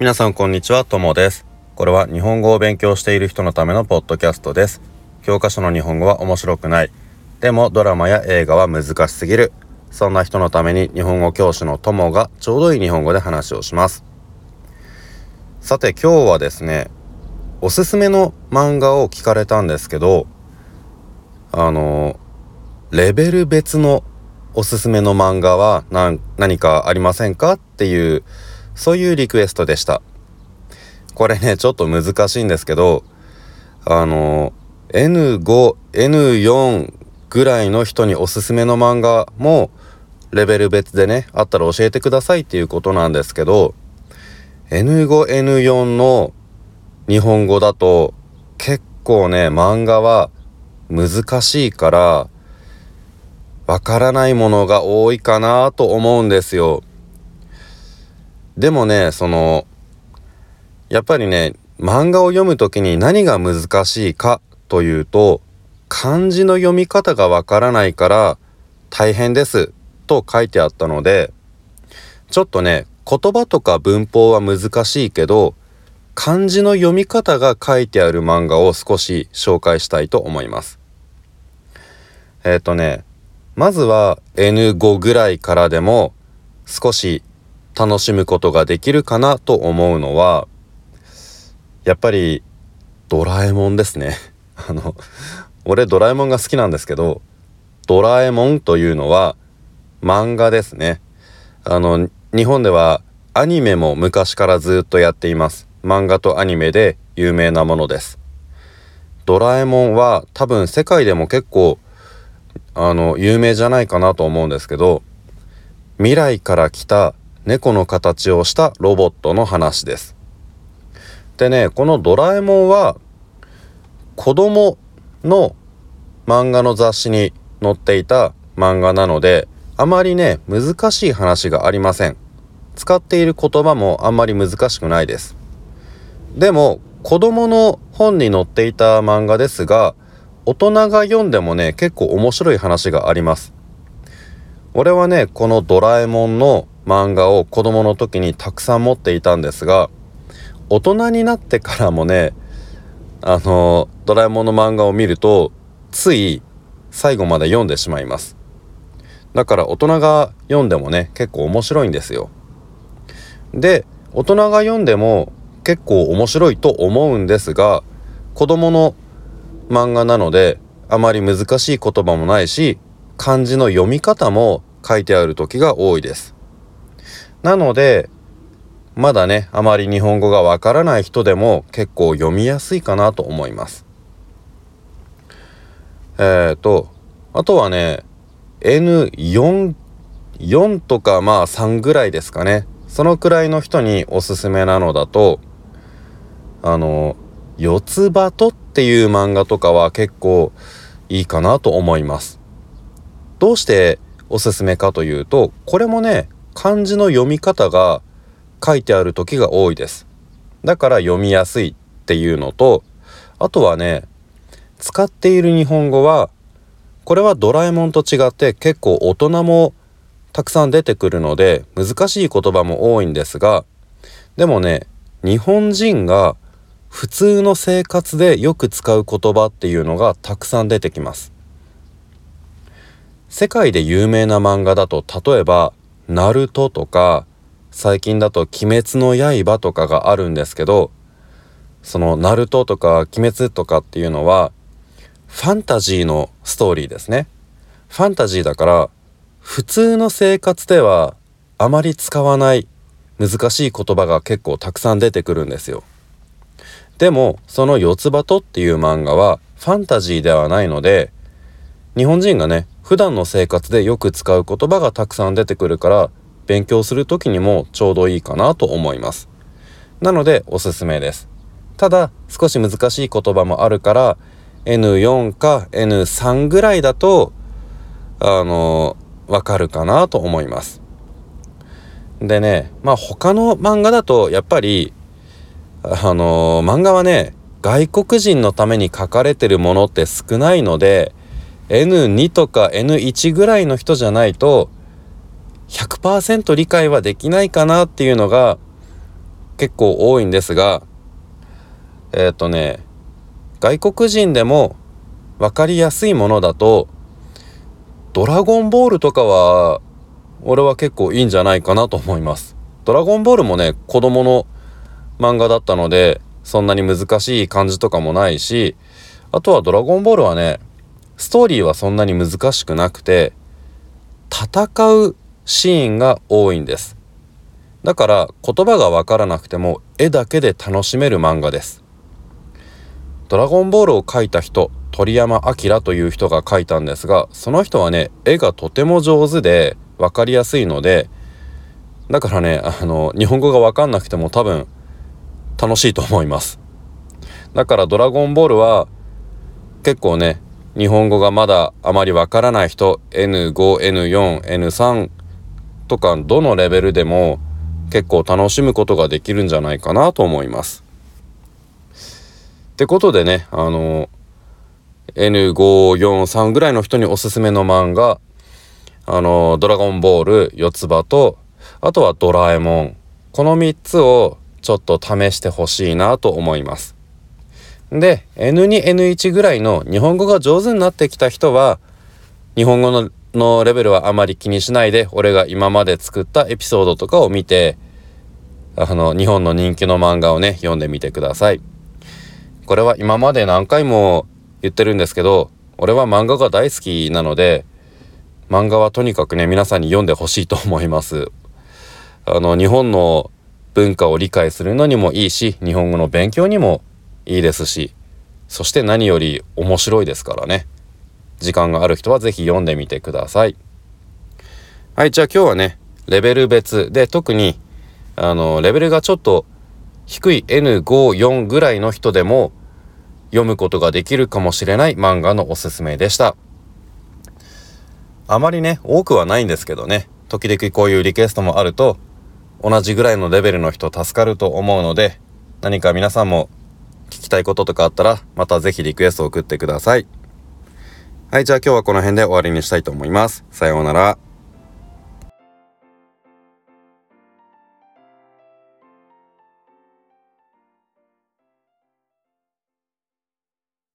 皆さんこんにちは、ともです。これは日本語を勉強している人のためのポッドキャストです。教科書の日本語は面白くない。でもドラマや映画は難しすぎる。そんな人のために日本語教師のともがちょうどいい日本語で話をします。さて今日はですね、おすすめの漫画を聞かれたんですけど、あの、レベル別のおすすめの漫画は何かありませんかっていうそういうリクエストでした。これね、ちょっと難しいんですけど、あの、N5、N4 ぐらいの人におすすめの漫画もレベル別でね、あったら教えてくださいっていうことなんですけど、N5、N4 の日本語だと結構ね、漫画は難しいから、わからないものが多いかなと思うんですよ。でもね、その、やっぱりね、漫画を読む時に何が難しいかというと、漢字の読み方がわからないから大変ですと書いてあったので、ちょっとね、言葉とか文法は難しいけど、漢字の読み方が書いてある漫画を少し紹介したいと思います。えっ、ー、とね、まずは N5 ぐらいからでも少し楽しむことができるかなと思うのはやっぱりドラえもんですね。あの俺ドラえもんが好きなんですけどドラえもんというのは漫画ですね。あの日本ではアニメも昔からずっとやっています。漫画とアニメで有名なものです。ドラえもんは多分世界でも結構あの有名じゃないかなと思うんですけど未来から来た猫の形をしたロボットの話です。でね、このドラえもんは子供の漫画の雑誌に載っていた漫画なので、あまりね、難しい話がありません。使っている言葉もあんまり難しくないです。でも、子供の本に載っていた漫画ですが、大人が読んでもね、結構面白い話があります。俺はね、このドラえもんの漫画を子供の時にたくさん持っていたんですが大人になってからもねあのドラえもんの漫画を見るとつい最後まで読んでしまいます。だから大人が読んでもね結構面白いんですよ。で大人が読んでも結構面白いと思うんですが子供の漫画なのであまり難しい言葉もないし漢字の読み方も書いてある時が多いです。なのでまだねあまり日本語がわからない人でも結構読みやすいかなと思います。えっ、ー、とあとはね N4 4とかまあ3ぐらいですかね。そのくらいの人におすすめなのだとあの四つ葉とっていう漫画とかは結構いいかなと思います。どうしておすすめかというとこれもね漢字の読み方が書いてある時が多いです。だから読みやすいっていうのと、あとはね、使っている日本語は、これはドラえもんと違って結構大人もたくさん出てくるので難しい言葉も多いんですが、でもね、日本人が普通の生活でよく使う言葉っていうのがたくさん出てきます。世界で有名な漫画だと例えばナルトとか最近だと鬼滅の刃とかがあるんですけどそのナルトとか鬼滅とかっていうのはファンタジーのストーリーですね。ファンタジーだから普通の生活ではあまり使わない難しい言葉が結構たくさん出てくるんですよ。でもその四つ葉とっていう漫画はファンタジーではないので日本人がね普段の生活でよく使う言葉がたくさん出てくるから勉強する時にもちょうどいいかなと思います。なのでおすすめです。ただ少し難しい言葉もあるから N4 か N3 ぐらいだとあのわかるかなと思います。でねまあ他の漫画だとやっぱりあの漫画はね外国人のために書かれてるものって少ないので N2 とか N1 ぐらいの人じゃないと100%理解はできないかなっていうのが結構多いんですがえっ、ー、とね外国人でも分かりやすいものだとドラゴンボールとかは俺は結構いいんじゃないかなと思います。ドラゴンボールもね子供の漫画だったのでそんなに難しい感じとかもないしあとはドラゴンボールはねストーリーはそんなに難しくなくて戦うシーンが多いんです。だから言葉がわからなくても絵だけで楽しめる漫画です。ドラゴンボールを描いた人鳥山明という人が描いたんですがその人はね絵がとても上手で分かりやすいのでだからねあの日本語が分かんなくても多分楽しいと思います。だからドラゴンボールは結構ね日本語がまだあまりわからない人 N5N4N3 とかどのレベルでも結構楽しむことができるんじゃないかなと思います。ってことでねあの N543 ぐらいの人におすすめの漫画あのドラゴンボール四つ葉とあとはドラえもんこの3つをちょっと試してほしいなと思います。で N2N1 ぐらいの日本語が上手になってきた人は日本語ののレベルはあまり気にしないで俺が今まで作ったエピソードとかを見てあの日本の人気の漫画をね読んでみてください。これは今まで何回も言ってるんですけど俺は漫画が大好きなので漫画はとにかくね皆さんに読んでほしいと思います。あの日本の文化を理解するのにもいいし日本語の勉強にもいいですしそして何より面白いですからね。時間がある人は是非読んでみてください。はいじゃあ今日はねレベル別で特にあのレベルがちょっと低い N54 ぐらいの人でも読むことができるかもしれない漫画のおすすめでした。あまりね多くはないんですけどね。時々こういうリクエストもあると同じぐらいのレベルの人助かると思うので何か皆さんも聞きたいこととかあったらまた是非リクエストを送ってください。はいじゃあ今日はこの辺で終わりにしたいと思います。さようなら。